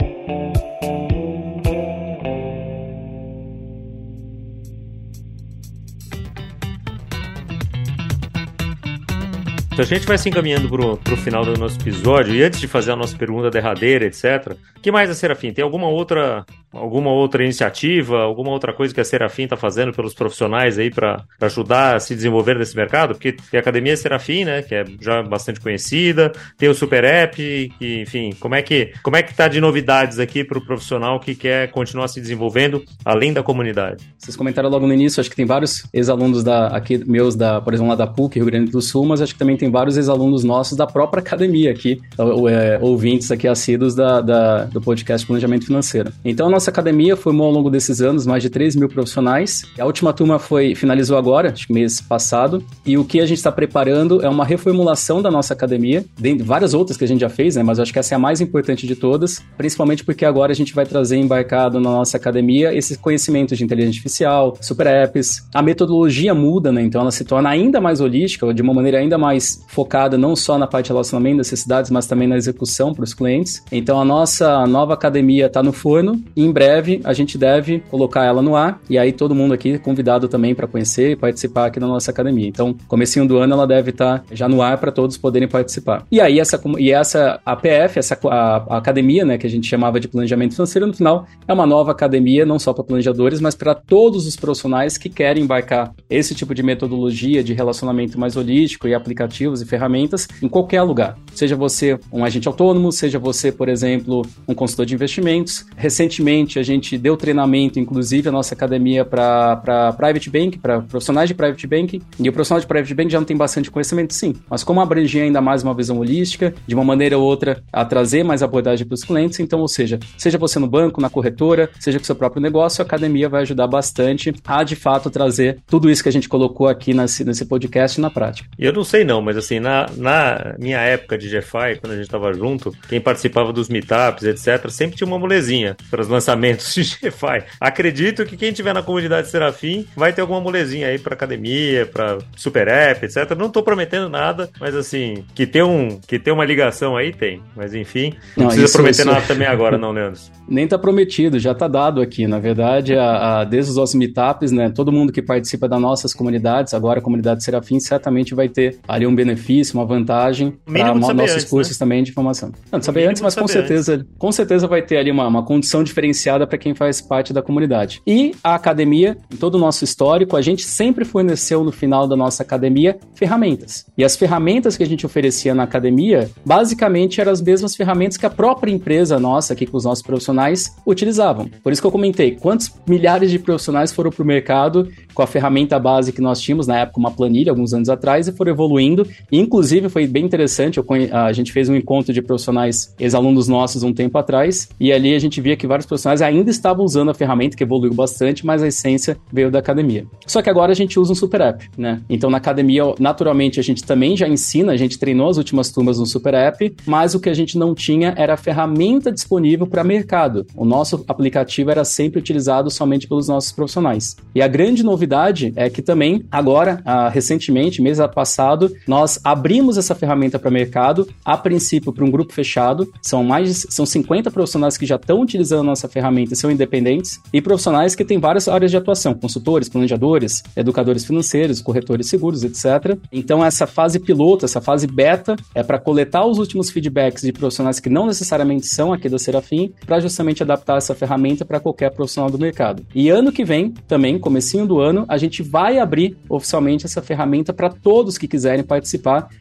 A gente vai se encaminhando pro, pro final do nosso episódio. E antes de fazer a nossa pergunta derradeira, etc., o que mais a Serafim? Tem alguma outra alguma outra iniciativa, alguma outra coisa que a Serafim está fazendo pelos profissionais aí para ajudar a se desenvolver nesse mercado? Porque tem a Academia Serafim, né, que é já bastante conhecida, tem o Super App, enfim, como é que como é que tá de novidades aqui para o profissional que quer continuar se desenvolvendo além da comunidade? Vocês comentaram logo no início, acho que tem vários ex-alunos da aqui meus da, por exemplo, lá da PUC, Rio Grande do Sul, mas acho que também tem vários ex-alunos nossos da própria academia aqui, é, ouvintes aqui assíduos da, da, do podcast Planejamento Financeiro. Então, a nossa academia formou ao longo desses anos mais de 3 mil profissionais. A última turma foi finalizou agora, acho que mês passado, e o que a gente está preparando é uma reformulação da nossa academia, dentre várias outras que a gente já fez, né? Mas acho que essa é a mais importante de todas, principalmente porque agora a gente vai trazer embarcado na nossa academia esses conhecimentos de inteligência artificial, super apps. A metodologia muda, né? Então ela se torna ainda mais holística, de uma maneira ainda mais focada não só na parte de relacionamento, necessidades, mas também na execução para os clientes. Então a nossa nova academia está no forno e em breve a gente deve colocar ela no ar e aí todo mundo aqui convidado também para conhecer e participar aqui da nossa academia. Então, comecinho do ano ela deve estar tá já no ar para todos poderem participar. E aí essa e essa APF, essa a, a academia, né, que a gente chamava de planejamento financeiro, no final é uma nova academia não só para planejadores, mas para todos os profissionais que querem embarcar esse tipo de metodologia de relacionamento mais holístico e aplicativos e ferramentas em qualquer lugar. Seja você um agente autônomo, seja você, por exemplo, um consultor de investimentos. Recentemente a gente deu treinamento, inclusive, a nossa academia para private bank, para profissionais de private bank. E o profissional de private bank já não tem bastante conhecimento, sim. Mas como abranger ainda mais uma visão holística, de uma maneira ou outra, a trazer mais abordagem para os clientes, então, ou seja, seja você no banco, na corretora, seja com seu próprio negócio, a academia vai ajudar bastante a, de fato, trazer tudo isso que a gente colocou aqui nesse, nesse podcast na prática. Eu não sei não, mas assim, na, na minha época de GFI, quando a gente estava junto, quem participava dos meetups, etc., sempre tinha uma molezinha para os lançamentos de GFI. Acredito que quem tiver na comunidade Serafim vai ter alguma molezinha aí para academia, para super app, etc. Não estou prometendo nada, mas assim, que tem, um, que tem uma ligação aí, tem. Mas enfim, não, não precisa isso, prometer isso... nada também agora, não, [laughs] Leandro. Nem tá prometido, já tá dado aqui. Na verdade, a, a, desde os nossos meetups, né? Todo mundo que participa das nossas comunidades, agora a comunidade Serafim, certamente vai ter ali um benefício, uma vantagem para nossos antes, cursos né? também de formação. Não, saber antes, mas com certeza, antes. com certeza vai ter ali uma, uma condição diferenciada para quem faz parte da comunidade. E a academia, em todo o nosso histórico, a gente sempre forneceu no final da nossa academia ferramentas. E as ferramentas que a gente oferecia na academia, basicamente eram as mesmas ferramentas que a própria empresa nossa, aqui com os nossos profissionais, utilizavam. Por isso que eu comentei quantos milhares de profissionais foram para o mercado com a ferramenta base que nós tínhamos, na época, uma planilha, alguns anos atrás, e foram evoluindo. Inclusive, foi bem interessante, a gente fez um encontro de profissionais, ex-alunos nossos, um tempo atrás, e ali a gente via que vários profissionais ainda estavam usando a ferramenta, que evoluiu bastante, mas a essência veio da academia. Só que agora a gente usa um super app, né? Então, na academia, naturalmente, a gente também já ensina, a gente treinou as últimas turmas no super app, mas o que a gente não tinha era a ferramenta disponível para mercado. O nosso aplicativo era sempre utilizado somente pelos nossos profissionais. E a grande novidade é que também, agora, ah, recentemente, mês passado, nós abrimos essa ferramenta para mercado, a princípio para um grupo fechado. São mais são 50 profissionais que já estão utilizando a nossa ferramenta e são independentes, e profissionais que têm várias áreas de atuação, consultores, planejadores, educadores financeiros, corretores seguros, etc. Então, essa fase piloto, essa fase beta, é para coletar os últimos feedbacks de profissionais que não necessariamente são aqui da Serafim, para justamente adaptar essa ferramenta para qualquer profissional do mercado. E ano que vem, também, comecinho do ano, a gente vai abrir oficialmente essa ferramenta para todos que quiserem participar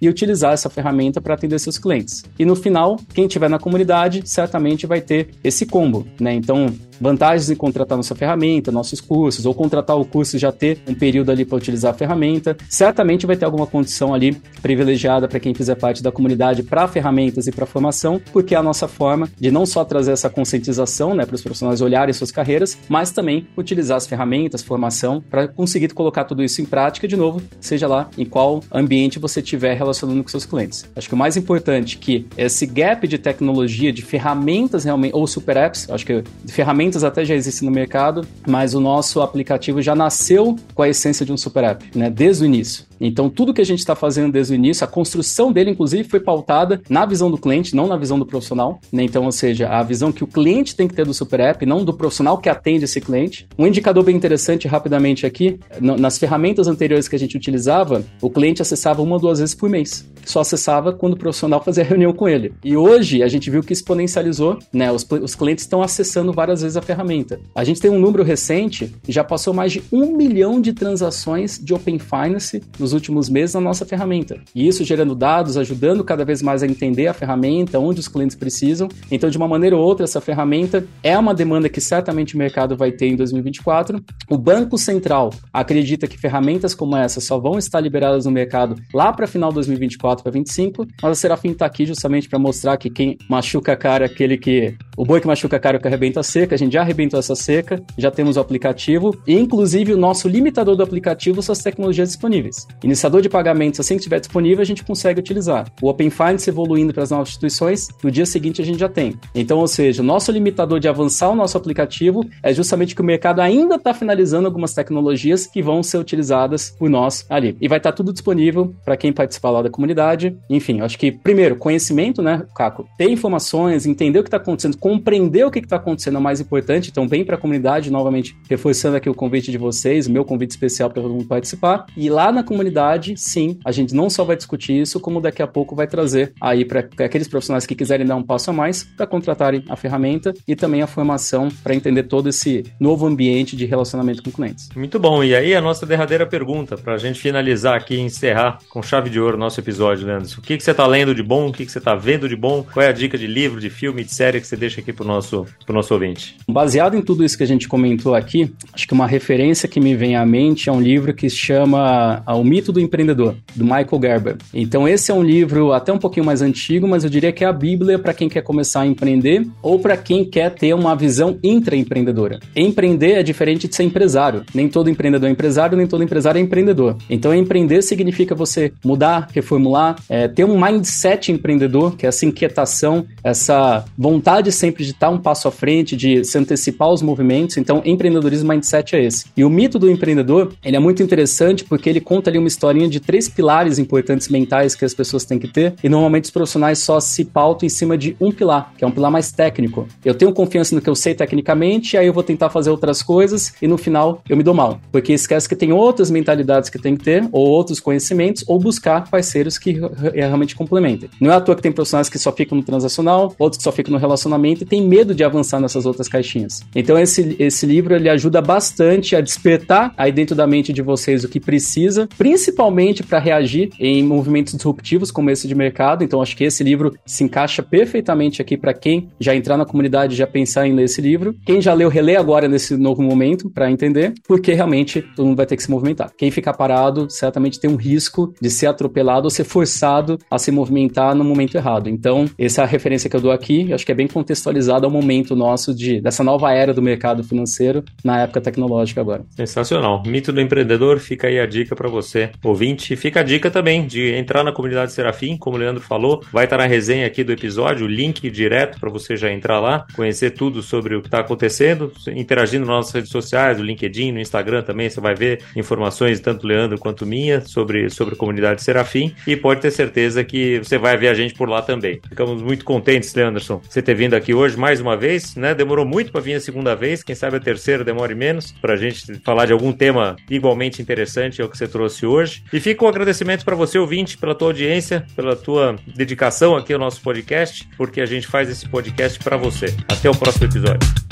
e utilizar essa ferramenta para atender seus clientes. E no final, quem tiver na comunidade certamente vai ter esse combo, né? Então, vantagens em contratar nossa ferramenta, nossos cursos, ou contratar o curso e já ter um período ali para utilizar a ferramenta. Certamente vai ter alguma condição ali privilegiada para quem fizer parte da comunidade para ferramentas e para formação, porque é a nossa forma de não só trazer essa conscientização né, para os profissionais olharem suas carreiras, mas também utilizar as ferramentas, formação, para conseguir colocar tudo isso em prática, de novo, seja lá em qual ambiente você estiver relacionando com seus clientes. Acho que o mais importante é que esse gap de tecnologia, de ferramentas realmente, ou super apps, acho que ferramentas até já existem no mercado, mas o nosso aplicativo já nasceu com a essência de um super app, né? Desde o início. Então, tudo que a gente está fazendo desde o início, a construção dele, inclusive, foi pautada na visão do cliente, não na visão do profissional. Né? Então, ou seja, a visão que o cliente tem que ter do super app, não do profissional que atende esse cliente. Um indicador bem interessante, rapidamente aqui, nas ferramentas anteriores que a gente utilizava, o cliente acessava uma ou duas vezes por mês. Só acessava quando o profissional [laughs] fazia reunião com ele. E hoje, a gente viu que exponencializou, né? Os, os clientes estão acessando várias vezes a ferramenta. A gente tem um número recente, já passou mais de um milhão de transações de Open Finance nos últimos meses na nossa ferramenta. E isso gerando dados, ajudando cada vez mais a entender a ferramenta, onde os clientes precisam. Então, de uma maneira ou outra, essa ferramenta é uma demanda que certamente o mercado vai ter em 2024. O Banco Central acredita que ferramentas como essa só vão estar liberadas no mercado lá para final de 2024 para 2025, mas a Serafim está aqui justamente para mostrar que quem machuca a cara é aquele que o boi que machuca a cara é que arrebenta a seca, a gente já arrebentou essa seca, já temos o aplicativo, e inclusive o nosso limitador do aplicativo são as tecnologias disponíveis. Iniciador de pagamentos, assim que estiver disponível, a gente consegue utilizar. O Open Finance evoluindo para as novas instituições, no dia seguinte a gente já tem. Então, ou seja, o nosso limitador de avançar o nosso aplicativo é justamente que o mercado ainda está finalizando algumas tecnologias que vão ser utilizadas por nós ali. E vai estar tá tudo disponível para quem participar lá da comunidade. Enfim, acho que, primeiro, conhecimento, né, Caco? Ter informações, entender o que está acontecendo, compreender o que está acontecendo é o mais importante. Então, bem para a comunidade, novamente, reforçando aqui o convite de vocês, o meu convite especial para todo mundo participar. E lá na comunidade, sim, a gente não só vai discutir isso, como daqui a pouco vai trazer aí para aqueles profissionais que quiserem dar um passo a mais para contratarem a ferramenta e também a formação para entender todo esse novo ambiente de relacionamento com clientes. Muito bom. E aí, a nossa derradeira pergunta, para a gente finalizar aqui e encerrar com chave de ouro nosso episódio, Leandro. O que, que você está lendo de bom? O que, que você está vendo de bom? Qual é a dica de livro, de filme, de série que você deixa aqui para o nosso, nosso ouvinte? Baseado em tudo isso que a gente comentou aqui, acho que uma referência que me vem à mente é um livro que se chama O Mito do Empreendedor, do Michael Gerber. Então, esse é um livro até um pouquinho mais antigo, mas eu diria que é a Bíblia para quem quer começar a empreender ou para quem quer ter uma visão intraempreendedora. Empreender é diferente de ser empresário. Nem todo empreendedor é empresário, nem todo empresário é empreendedor. Então, empreender significa você mudar, reformular, é, ter um mindset empreendedor, que é essa inquietação, essa vontade sempre de estar um passo à frente, de se antecipar os movimentos. Então, empreendedorismo mindset é esse. E o mito do empreendedor, ele é muito interessante porque ele conta ali uma historinha de três pilares importantes mentais que as pessoas têm que ter, e normalmente os profissionais só se pautam em cima de um pilar, que é um pilar mais técnico. Eu tenho confiança no que eu sei tecnicamente, aí eu vou tentar fazer outras coisas e no final eu me dou mal, porque esquece que tem outras mentalidades que tem que ter, ou outros conhecimentos, ou buscar parceiros que realmente complementem. Não é à toa que tem profissionais que só ficam no transacional, outros que só ficam no relacionamento e tem medo de avançar nessas outras caixinhas. Então esse, esse livro ele ajuda bastante a despertar aí dentro da mente de vocês o que precisa, principalmente para reagir em movimentos disruptivos como esse de mercado. Então acho que esse livro se encaixa perfeitamente aqui para quem já entrar na comunidade já pensar em ler esse livro. Quem já leu, relê agora nesse novo momento para entender, porque realmente todo mundo vai ter que se movimentar. Quem ficar parado certamente tem um risco de ser atropelado ou ser forçado a se movimentar no momento errado. Então, essa é a referência que eu dou aqui, acho que é bem contextualizada ao momento nosso de dessa nova era do mercado financeiro na época tecnológica agora. Sensacional. Mito do empreendedor, fica aí a dica para você, ouvinte. Fica a dica também de entrar na comunidade Serafim, como o Leandro falou, vai estar na resenha aqui do episódio, o link direto para você já entrar lá, conhecer tudo sobre o que está acontecendo, interagindo nas nossas redes sociais, no LinkedIn, no Instagram também, você vai ver informações tanto Leandro quanto minha sobre, sobre a comunidade Serafim e pode ter certeza que você vai ver a gente por lá também. Ficamos muito contentes, Leanderson, você ter vindo aqui hoje mais uma vez, né? Demorou muito para vir a segunda vez, quem sabe a terceira demore menos, para a gente falar de algum tema igualmente interessante, é o que você trouxe hoje. E fica um agradecimento para você, ouvinte, pela tua audiência, pela tua dedicação aqui ao nosso podcast, porque a gente faz esse podcast para você. Até o próximo episódio.